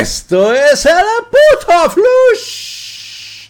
Esto es el puto flush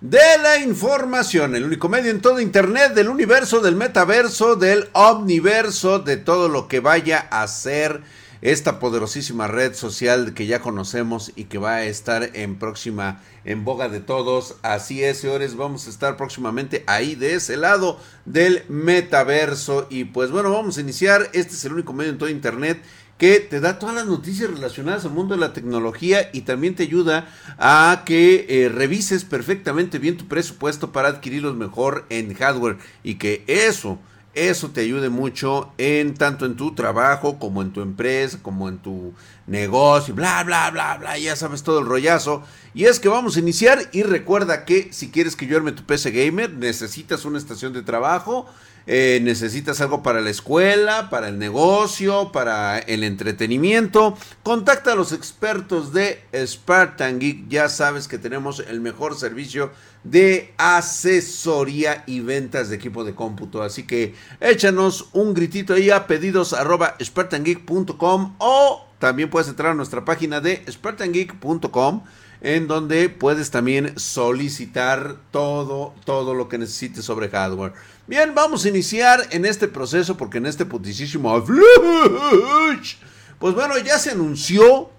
de la información, el único medio en todo internet del universo, del metaverso, del omniverso, de todo lo que vaya a ser esta poderosísima red social que ya conocemos y que va a estar en próxima en boga de todos. Así es, señores, vamos a estar próximamente ahí de ese lado del metaverso y pues bueno, vamos a iniciar. Este es el único medio en todo internet que te da todas las noticias relacionadas al mundo de la tecnología y también te ayuda a que eh, revises perfectamente bien tu presupuesto para adquirirlos mejor en hardware y que eso eso te ayude mucho en tanto en tu trabajo como en tu empresa, como en tu negocio, bla, bla, bla, bla, ya sabes todo el rollazo. Y es que vamos a iniciar y recuerda que si quieres que yo arme tu PC gamer, necesitas una estación de trabajo eh, necesitas algo para la escuela, para el negocio, para el entretenimiento, contacta a los expertos de Spartan Geek. Ya sabes que tenemos el mejor servicio de asesoría y ventas de equipo de cómputo. Así que échanos un gritito ahí a pedidos arroba spartangeek.com o también puedes entrar a nuestra página de spartangeek.com en donde puedes también solicitar todo, todo lo que necesites sobre hardware. Bien, vamos a iniciar en este proceso porque en este putisísimo pues bueno, ya se anunció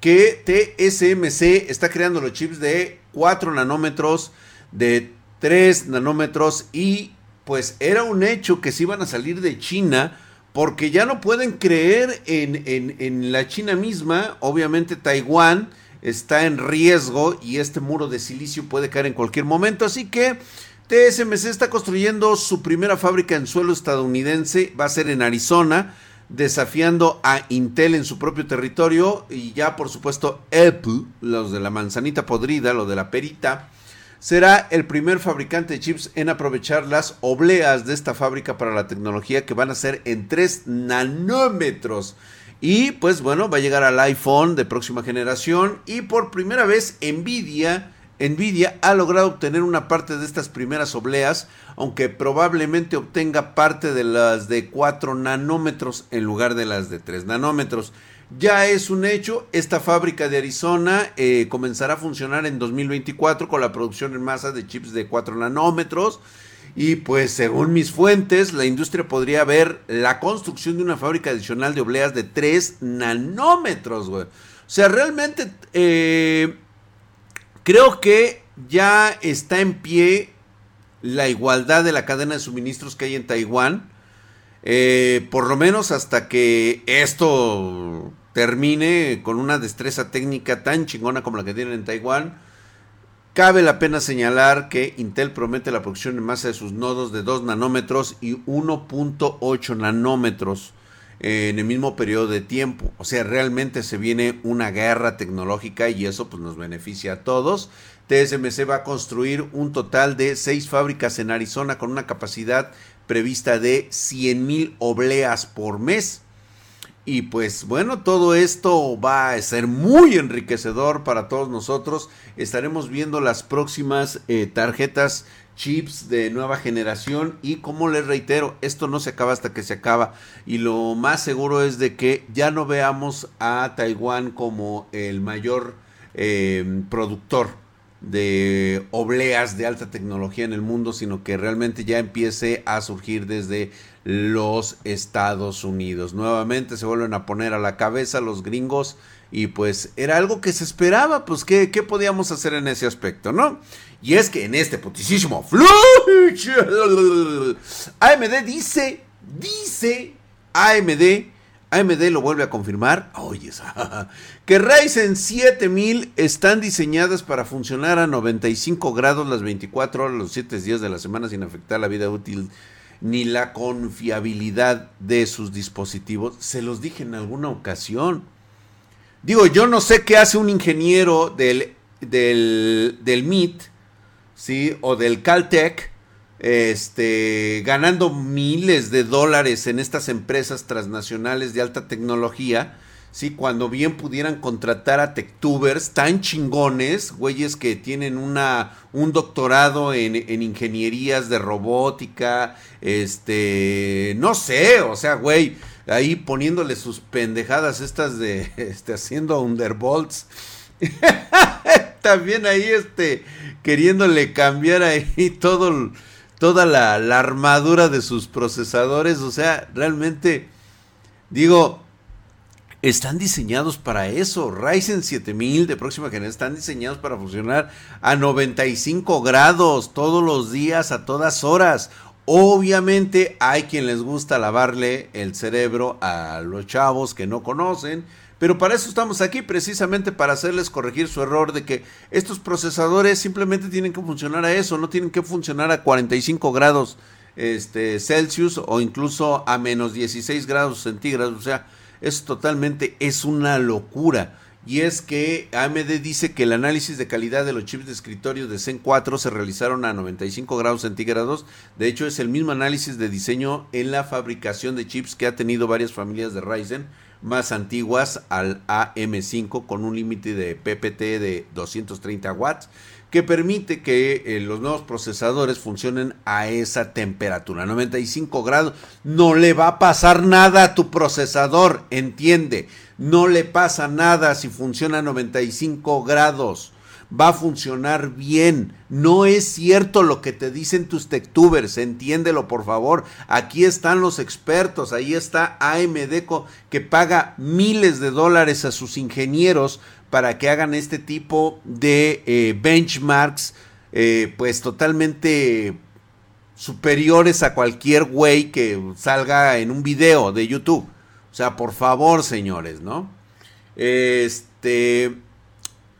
que TSMC está creando los chips de 4 nanómetros, de 3 nanómetros y pues era un hecho que se iban a salir de China porque ya no pueden creer en, en, en la China misma, obviamente Taiwán está en riesgo y este muro de silicio puede caer en cualquier momento, así que TSMC está construyendo su primera fábrica en suelo estadounidense, va a ser en Arizona, desafiando a Intel en su propio territorio. Y ya por supuesto Apple, los de la manzanita podrida, lo de la perita, será el primer fabricante de chips en aprovechar las obleas de esta fábrica para la tecnología que van a ser en 3 nanómetros. Y pues bueno, va a llegar al iPhone de próxima generación y por primera vez Nvidia Nvidia ha logrado obtener una parte de estas primeras obleas, aunque probablemente obtenga parte de las de 4 nanómetros en lugar de las de 3 nanómetros. Ya es un hecho, esta fábrica de Arizona eh, comenzará a funcionar en 2024 con la producción en masa de chips de 4 nanómetros. Y pues según mis fuentes, la industria podría ver la construcción de una fábrica adicional de obleas de 3 nanómetros, O sea, realmente eh, Creo que ya está en pie la igualdad de la cadena de suministros que hay en Taiwán. Eh, por lo menos hasta que esto termine con una destreza técnica tan chingona como la que tienen en Taiwán. Cabe la pena señalar que Intel promete la producción en masa de sus nodos de 2 nanómetros y 1.8 nanómetros en el mismo periodo de tiempo. O sea, realmente se viene una guerra tecnológica y eso pues nos beneficia a todos. TSMC va a construir un total de seis fábricas en Arizona con una capacidad prevista de 100 mil obleas por mes. Y pues bueno, todo esto va a ser muy enriquecedor para todos nosotros. Estaremos viendo las próximas eh, tarjetas chips de nueva generación y como les reitero, esto no se acaba hasta que se acaba y lo más seguro es de que ya no veamos a Taiwán como el mayor eh, productor de obleas de alta tecnología en el mundo, sino que realmente ya empiece a surgir desde los Estados Unidos. Nuevamente se vuelven a poner a la cabeza los gringos y pues era algo que se esperaba, pues ¿qué, qué podíamos hacer en ese aspecto, ¿no? Y es que en este putisísimo AMD dice, dice, AMD, AMD lo vuelve a confirmar, oye, que Ryzen 7000 están diseñadas para funcionar a 95 grados las 24 horas, los 7 días de la semana sin afectar la vida útil ni la confiabilidad de sus dispositivos. Se los dije en alguna ocasión. Digo, yo no sé qué hace un ingeniero del, del, del MIT ¿sí? O del Caltech, este, ganando miles de dólares en estas empresas transnacionales de alta tecnología, ¿sí? Cuando bien pudieran contratar a techtubers tan chingones, güeyes que tienen una, un doctorado en, en ingenierías de robótica, este, no sé, o sea, güey, ahí poniéndole sus pendejadas estas de este, haciendo underbolts. También ahí este queriéndole cambiar ahí todo toda la, la, armadura de sus procesadores, o sea, realmente digo, están diseñados para eso. Ryzen 7000 de próxima generación están diseñados para funcionar a 95 grados todos los días, a todas horas. Obviamente hay quien les gusta lavarle el cerebro a los chavos que no conocen, pero para eso estamos aquí, precisamente para hacerles corregir su error de que estos procesadores simplemente tienen que funcionar a eso, no tienen que funcionar a 45 grados este, Celsius o incluso a menos 16 grados centígrados. O sea, es totalmente, es una locura y es que AMD dice que el análisis de calidad de los chips de escritorio de Zen 4 se realizaron a 95 grados centígrados. De hecho, es el mismo análisis de diseño en la fabricación de chips que ha tenido varias familias de Ryzen más antiguas al AM5 con un límite de PPT de 230 watts que permite que eh, los nuevos procesadores funcionen a esa temperatura, 95 grados. No le va a pasar nada a tu procesador, entiende. No le pasa nada si funciona a 95 grados. Va a funcionar bien. No es cierto lo que te dicen tus techtubers. Entiéndelo, por favor. Aquí están los expertos. Ahí está AMD que paga miles de dólares a sus ingenieros para que hagan este tipo de eh, benchmarks. Eh, pues totalmente superiores a cualquier güey que salga en un video de YouTube. O sea, por favor, señores, ¿no? Este.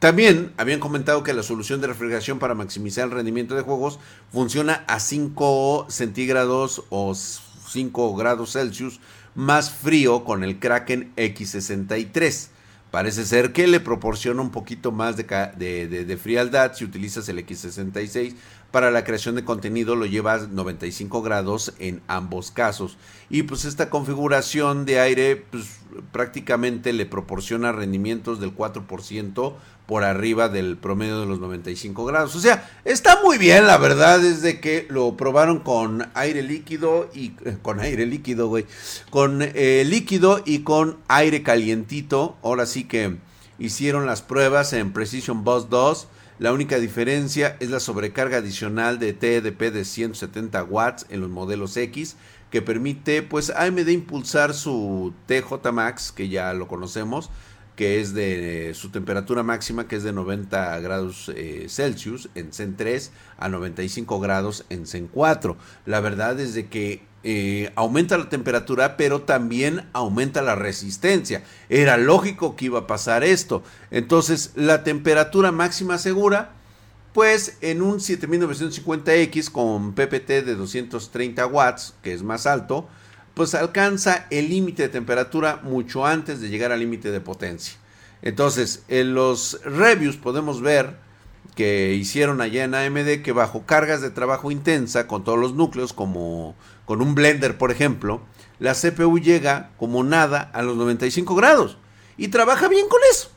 También habían comentado que la solución de refrigeración para maximizar el rendimiento de juegos funciona a 5 centígrados o 5 grados Celsius más frío con el Kraken X63. Parece ser que le proporciona un poquito más de, frialdad si utilizas el X66. Para la creación de contenido lo llevas 95 grados en ambos casos. Y pues esta configuración de aire pues, prácticamente le proporciona rendimientos del 4% por arriba del promedio de los 95 grados. O sea, está muy bien, la verdad, desde que lo probaron con aire líquido y eh, con aire líquido, güey, con eh, líquido y con aire calientito. Ahora sí que hicieron las pruebas en Precision Boss 2. La única diferencia es la sobrecarga adicional de TDP de 170 watts en los modelos X que permite pues AMD impulsar su TJ Max que ya lo conocemos que es de su temperatura máxima, que es de 90 grados eh, Celsius en CEN 3 a 95 grados en CEN 4. La verdad es de que eh, aumenta la temperatura, pero también aumenta la resistencia. Era lógico que iba a pasar esto. Entonces, la temperatura máxima segura, pues en un 7950X con PPT de 230 watts, que es más alto, pues alcanza el límite de temperatura mucho antes de llegar al límite de potencia. Entonces, en los reviews podemos ver que hicieron allá en AMD que bajo cargas de trabajo intensa con todos los núcleos, como con un blender, por ejemplo, la CPU llega como nada a los 95 grados y trabaja bien con eso.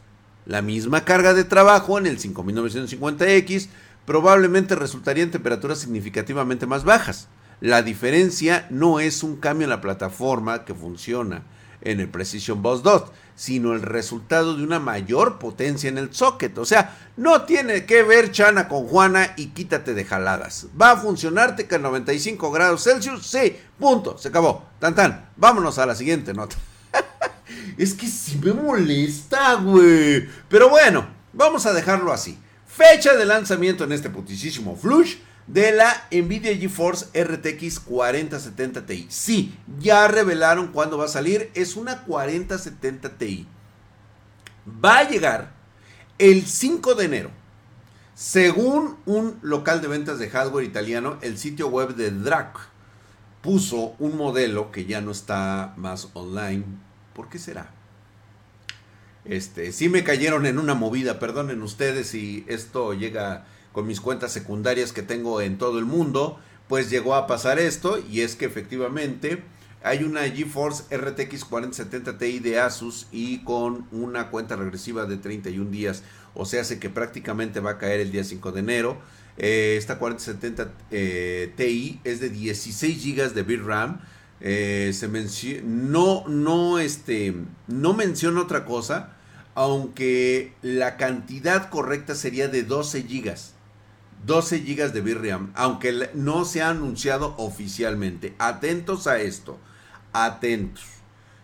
La misma carga de trabajo en el 5950X probablemente resultaría en temperaturas significativamente más bajas. La diferencia no es un cambio en la plataforma que funciona en el Precision Boss 2, sino el resultado de una mayor potencia en el socket. O sea, no tiene que ver Chana con Juana y quítate de jaladas. ¿Va a funcionarte que a 95 grados Celsius? Sí, punto, se acabó. Tan tan, vámonos a la siguiente nota. es que si me molesta, güey. Pero bueno, vamos a dejarlo así. Fecha de lanzamiento en este putisísimo flush de la Nvidia GeForce RTX 4070 Ti. Sí, ya revelaron cuándo va a salir. Es una 4070 Ti. Va a llegar el 5 de enero. Según un local de ventas de hardware italiano, el sitio web de Drac puso un modelo que ya no está más online. ¿Por qué será? Este, sí me cayeron en una movida, perdonen ustedes si esto llega con mis cuentas secundarias que tengo en todo el mundo, pues llegó a pasar esto y es que efectivamente hay una GeForce RTX 4070 Ti de Asus y con una cuenta regresiva de 31 días, o sea, hace que prácticamente va a caer el día 5 de enero. Eh, esta 4070 eh, Ti es de 16 GB de VRAM. Eh, se no, no, este, no menciona otra cosa, aunque la cantidad correcta sería de 12 gigas. 12 gigas de VRAM, aunque no se ha anunciado oficialmente. Atentos a esto, atentos.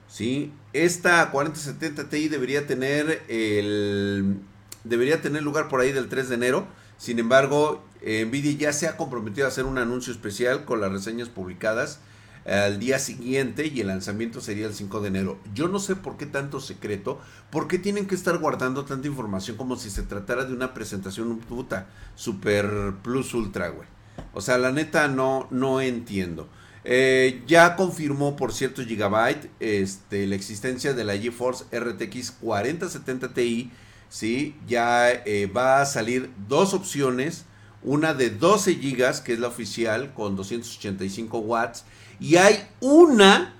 ¿sí? Esta 4070 Ti debería tener el debería tener lugar por ahí del 3 de enero. Sin embargo, Nvidia ya se ha comprometido a hacer un anuncio especial con las reseñas publicadas al día siguiente y el lanzamiento sería el 5 de enero. Yo no sé por qué tanto secreto, por qué tienen que estar guardando tanta información como si se tratara de una presentación puta super plus ultra, güey. O sea, la neta no, no entiendo. Eh, ya confirmó por cierto Gigabyte este, la existencia de la GeForce RTX 4070 Ti. ¿sí? Ya eh, va a salir dos opciones. Una de 12 GB, que es la oficial, con 285 watts y hay una,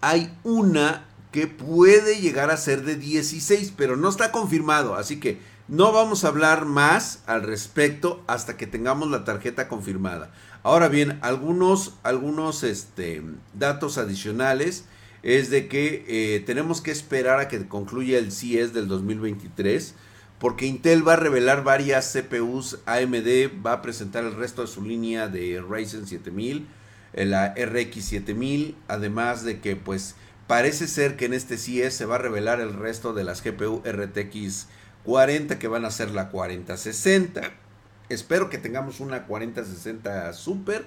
hay una que puede llegar a ser de 16, pero no está confirmado. Así que no vamos a hablar más al respecto hasta que tengamos la tarjeta confirmada. Ahora bien, algunos, algunos este, datos adicionales es de que eh, tenemos que esperar a que concluya el CES del 2023 porque Intel va a revelar varias CPUs, AMD va a presentar el resto de su línea de Ryzen 7000 la RX 7000, además de que pues parece ser que en este CES se va a revelar el resto de las GPU RTX 40 que van a ser la 4060. Espero que tengamos una 4060 Super,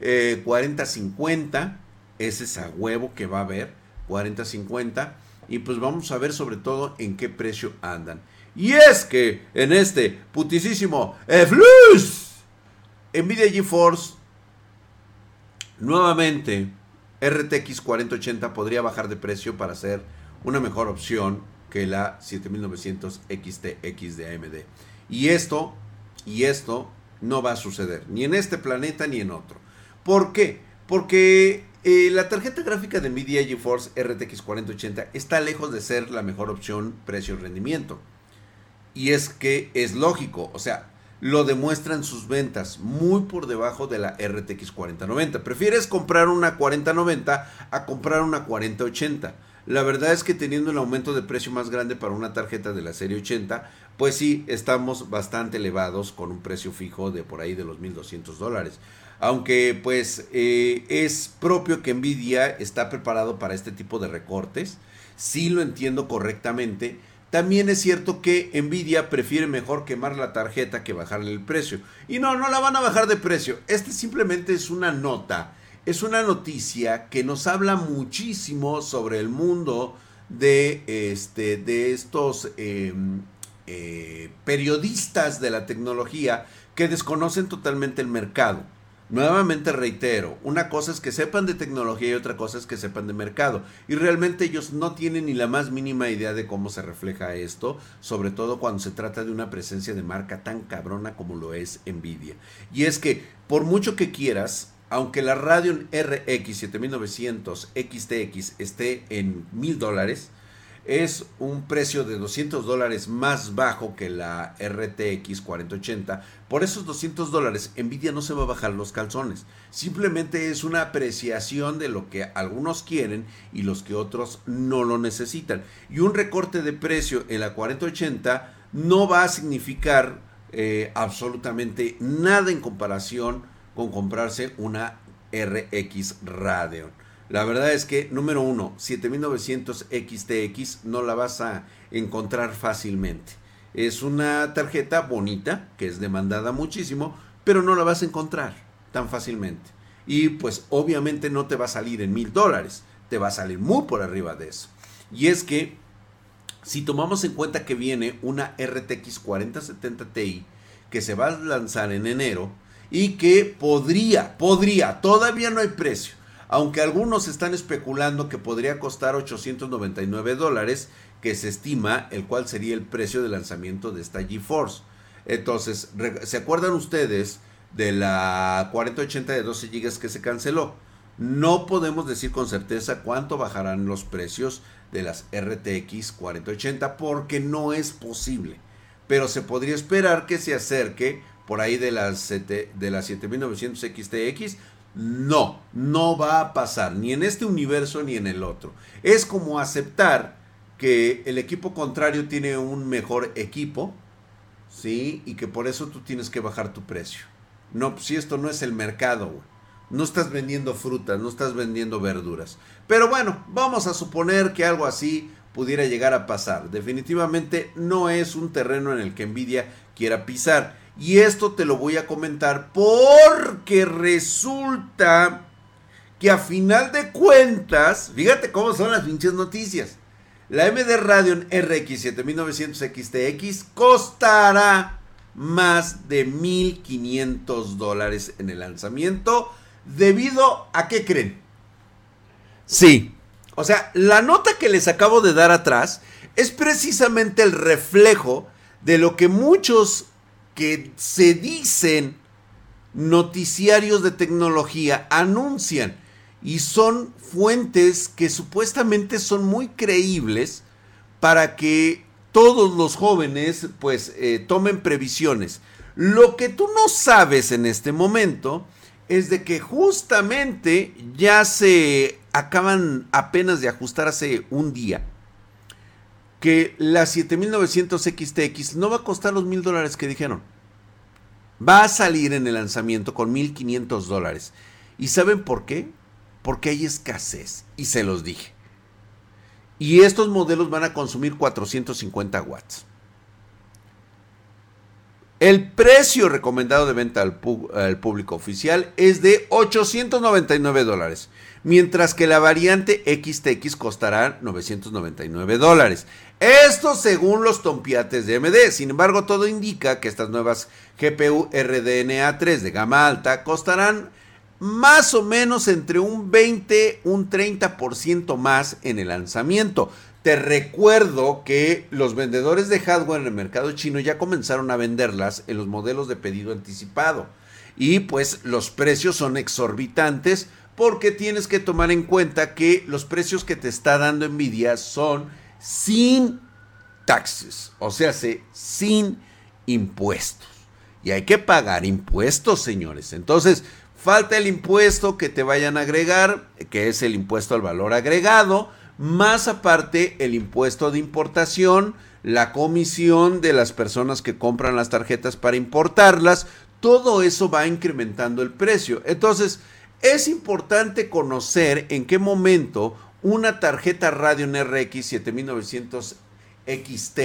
eh, 4050, ese es a huevo que va a haber, 4050, y pues vamos a ver sobre todo en qué precio andan. Y es que en este putisísimo Flux, Nvidia GeForce Nuevamente, RTX 4080 podría bajar de precio para ser una mejor opción que la 7900 XTX de AMD. Y esto, y esto no va a suceder, ni en este planeta ni en otro. ¿Por qué? Porque eh, la tarjeta gráfica de Nvidia GeForce RTX 4080 está lejos de ser la mejor opción precio-rendimiento. Y es que es lógico, o sea, lo demuestran sus ventas, muy por debajo de la RTX 4090. Prefieres comprar una 4090 a comprar una 4080. La verdad es que teniendo el aumento de precio más grande para una tarjeta de la serie 80, pues sí, estamos bastante elevados con un precio fijo de por ahí de los 1200 dólares. Aunque pues eh, es propio que Nvidia está preparado para este tipo de recortes, sí lo entiendo correctamente, también es cierto que Nvidia prefiere mejor quemar la tarjeta que bajarle el precio. Y no, no la van a bajar de precio. Este simplemente es una nota. Es una noticia que nos habla muchísimo sobre el mundo de, este, de estos em, eh, periodistas de la tecnología que desconocen totalmente el mercado. Nuevamente reitero, una cosa es que sepan de tecnología y otra cosa es que sepan de mercado. Y realmente ellos no tienen ni la más mínima idea de cómo se refleja esto, sobre todo cuando se trata de una presencia de marca tan cabrona como lo es Nvidia. Y es que, por mucho que quieras, aunque la Radeon RX 7900 XTX esté en mil dólares, es un precio de 200 dólares más bajo que la RTX 4080. Por esos 200 dólares, Nvidia no se va a bajar los calzones. Simplemente es una apreciación de lo que algunos quieren y los que otros no lo necesitan. Y un recorte de precio en la 4080 no va a significar eh, absolutamente nada en comparación con comprarse una RX Radeon. La verdad es que, número uno, 7900 XTX no la vas a encontrar fácilmente. Es una tarjeta bonita, que es demandada muchísimo, pero no la vas a encontrar tan fácilmente. Y pues obviamente no te va a salir en mil dólares, te va a salir muy por arriba de eso. Y es que, si tomamos en cuenta que viene una RTX 4070 Ti, que se va a lanzar en enero, y que podría, podría, todavía no hay precio, aunque algunos están especulando que podría costar 899 dólares, que se estima el cual sería el precio de lanzamiento de esta GeForce. Entonces, ¿se acuerdan ustedes de la 4080 de 12 GB que se canceló? No podemos decir con certeza cuánto bajarán los precios de las RTX 4080 porque no es posible. Pero se podría esperar que se acerque por ahí de las, de las 7900 XTX No, no va a pasar, ni en este universo ni en el otro. Es como aceptar que el equipo contrario tiene un mejor equipo, ¿sí? Y que por eso tú tienes que bajar tu precio. No, si esto no es el mercado. No estás vendiendo frutas, no estás vendiendo verduras. Pero bueno, vamos a suponer que algo así pudiera llegar a pasar. Definitivamente no es un terreno en el que Nvidia quiera pisar. Y esto te lo voy a comentar porque resulta que a final de cuentas, fíjate cómo son las pinches noticias. La AMD Radeon RX 7900 XTX costará más de 1500 dólares en el lanzamiento. ¿Debido a qué creen? Sí. O sea, la nota que les acabo de dar atrás es precisamente el reflejo de lo que muchos que se dicen noticiarios de tecnología anuncian y son fuentes que supuestamente son muy creíbles para que todos los jóvenes pues eh, tomen previsiones. Lo que tú no sabes en este momento es de que justamente ya se acaban apenas de ajustar hace un día que la 7900 XTX no va a costar los mil dólares que dijeron. Va a salir en el lanzamiento con 1500 dólares. ¿Y saben por qué? porque hay escasez, y se los dije. Y estos modelos van a consumir 450 watts. El precio recomendado de venta al, público oficial es de 899 dólares, mientras que la variante XTX costará 999 dólares. Esto según los tompiates de AMD. Sin embargo, todo indica que estas nuevas GPU RDNA 3 de gama alta costarán más o menos entre un 20, un 30% más en el lanzamiento. Te recuerdo que los vendedores de hardware en el mercado chino ya comenzaron a venderlas en los modelos de pedido anticipado. Y pues los precios son exorbitantes porque tienes que tomar en cuenta que los precios que te está dando Nvidia son sin taxes, o sea, sin impuestos. Y hay que pagar impuestos, señores. Entonces, Falta el impuesto que te vayan a agregar, que es el impuesto al valor agregado, más aparte el impuesto de importación, la comisión de las personas que compran las tarjetas para importarlas, todo eso va incrementando el precio. Entonces, es importante conocer en qué momento una tarjeta Radeon RX 7900 XT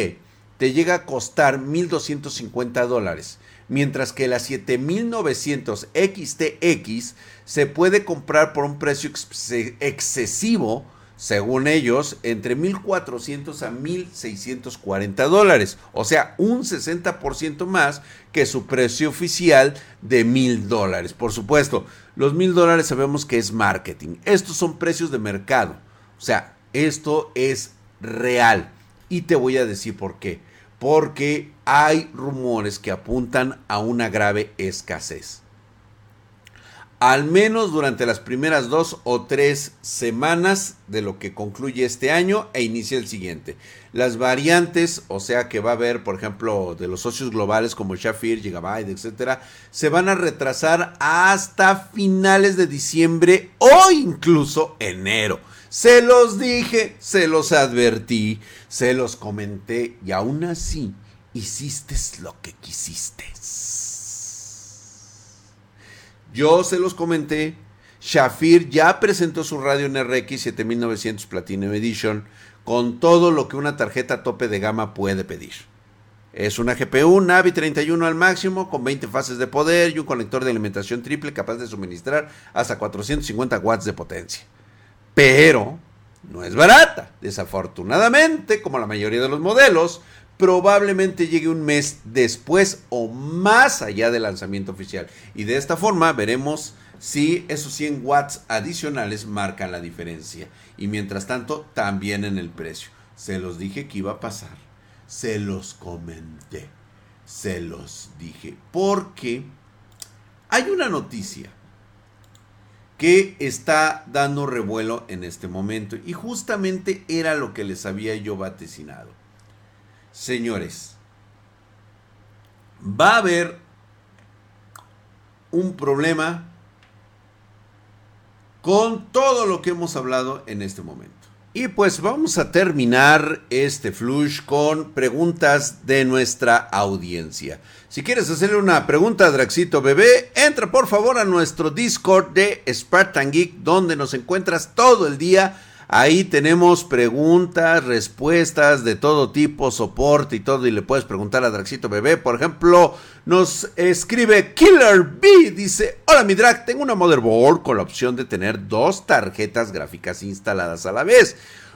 te llega a costar 1.250 dólares mientras que la 7900 XTX se puede comprar por un precio excesivo, según ellos, entre 1400 a 1640 dólares, o sea, un 60% más que su precio oficial de 1000 dólares. Por supuesto, los 1000 dólares sabemos que es marketing. Estos son precios de mercado, o sea, esto es real. Y te voy a decir por qué porque hay rumores que apuntan a una grave escasez. Al menos durante las primeras dos o tres semanas de lo que concluye este año e inicia el siguiente. Las variantes, o sea que va a haber, por ejemplo, de los socios globales como Shafir, Gigabyte, etcétera, se van a retrasar hasta finales de diciembre o incluso enero. Se los dije, se los advertí, se los comenté y aún así hiciste lo que quisiste. Yo se los comenté. Shafir ya presentó su radio en RX 7900 Platinum Edition con todo lo que una tarjeta tope de gama puede pedir. Es una GPU Navi 31 al máximo con 20 fases de poder y un conector de alimentación triple capaz de suministrar hasta 450 watts de potencia pero no es barata. Desafortunadamente, como la mayoría de los modelos, probablemente llegue un mes después o más allá del lanzamiento oficial. Y de esta forma veremos si esos 100 watts adicionales marcan la diferencia. Y mientras tanto, también en el precio. Se los dije que iba a pasar. Se los comenté. Se los dije. Porque hay una noticia que está dando revuelo en este momento. Y justamente era lo que les había yo vaticinado. Señores, va a haber un problema con todo lo que hemos hablado en este momento. Y pues vamos a terminar este flush con preguntas de nuestra audiencia. Si quieres hacerle una pregunta a Draxito Bebé, entra por favor a nuestro Discord de Spartan Geek, donde nos encuentras todo el día Ahí tenemos preguntas, respuestas de todo tipo, soporte y todo. Y le puedes preguntar a Draxito Bebé. Por ejemplo, nos escribe Killer B. Dice: Hola, mi drag, tengo una motherboard con la opción de tener dos tarjetas gráficas instaladas a la vez.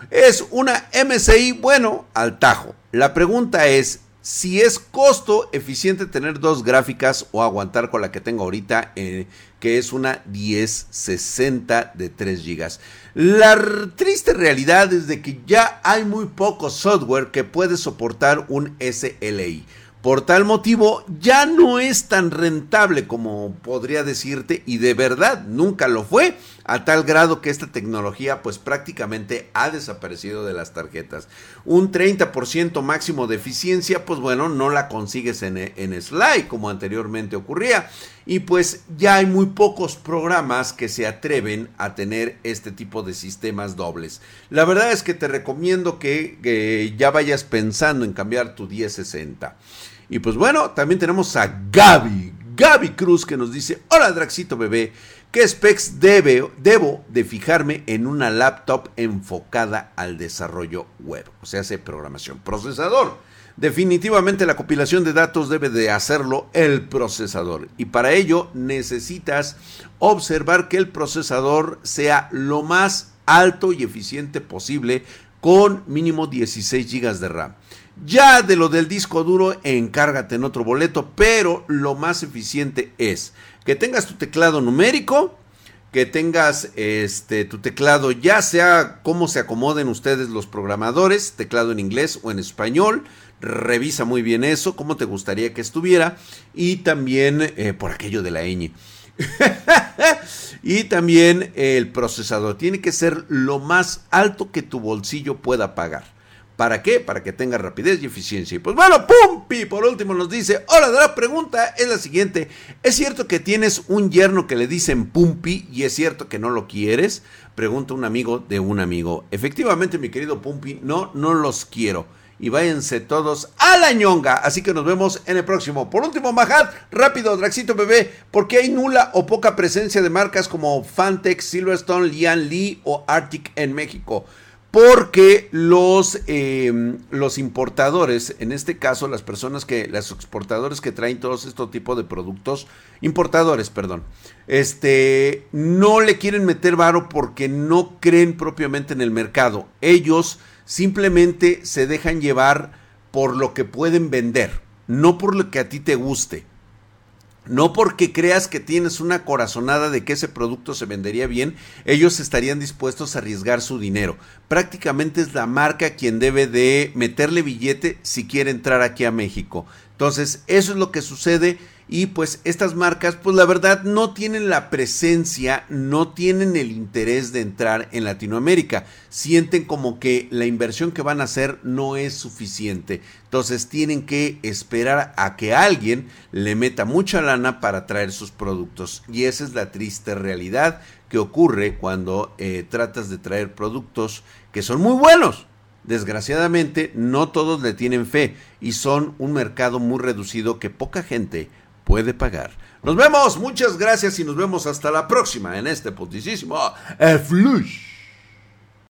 Es una MSI, bueno, al tajo. La pregunta es: si es costo eficiente tener dos gráficas o aguantar con la que tengo ahorita, eh, que es una 1060 de 3 GB. La triste realidad es de que ya hay muy poco software que puede soportar un SLI. Por tal motivo, ya no es tan rentable como podría decirte y de verdad nunca lo fue, a tal grado que esta tecnología pues prácticamente ha desaparecido de las tarjetas. Un 30% máximo de eficiencia, pues bueno, no la consigues en, en Slide como anteriormente ocurría. Y pues ya hay muy pocos programas que se atreven a tener este tipo de sistemas dobles. La verdad es que te recomiendo que, que ya vayas pensando en cambiar tu 1060. Y pues bueno, también tenemos a Gaby, Gaby Cruz que nos dice, hola Draxito bebé, ¿qué specs debe, debo de fijarme en una laptop enfocada al desarrollo web? O sea, hace programación. Procesador. Definitivamente la compilación de datos debe de hacerlo el procesador y para ello necesitas observar que el procesador sea lo más alto y eficiente posible con mínimo 16 GB de RAM. Ya de lo del disco duro, encárgate en otro boleto, pero lo más eficiente es que tengas tu teclado numérico, que tengas este tu teclado ya sea como se acomoden ustedes los programadores, teclado en inglés o en español, revisa muy bien eso, cómo te gustaría que estuviera y también eh, por aquello de la ñ. y también el procesador tiene que ser lo más alto que tu bolsillo pueda pagar. ¿Para qué? Para que tenga rapidez y eficiencia. Y pues bueno, Pumpi por último nos dice, hola, la pregunta es la siguiente. ¿Es cierto que tienes un yerno que le dicen Pumpi y es cierto que no lo quieres? Pregunta un amigo de un amigo. Efectivamente, mi querido Pumpi, no, no los quiero. Y váyanse todos a la ñonga. Así que nos vemos en el próximo. Por último, Majad, rápido, Draxito Bebé, porque hay nula o poca presencia de marcas como Fantex, Silverstone, Lian Lee o Arctic en México porque los, em, los importadores, en este caso las personas que, los exportadores que traen todos estos tipos de productos, importadores, perdón, este, no le quieren meter varo porque no creen propiamente en el mercado. Ellos simplemente se dejan llevar por lo que pueden vender, no por lo que a ti te guste. No porque creas que tienes una corazonada de que ese producto se vendería bien, ellos estarían dispuestos a arriesgar su dinero. Prácticamente es la marca quien debe de meterle billete si quiere entrar aquí a México. Entonces, eso es lo que sucede y pues estas marcas pues la verdad no tienen la presencia, no tienen el interés de entrar en Latinoamérica. Sienten como que la inversión que van a hacer no es suficiente. Entonces tienen que esperar a que alguien le meta mucha lana para traer sus productos. Y esa es la triste realidad que ocurre cuando eh, tratas de traer productos que son muy buenos. Desgraciadamente no todos le tienen fe y son un mercado muy reducido que poca gente puede pagar. Nos vemos, muchas gracias y nos vemos hasta la próxima en este putisísimo Flush.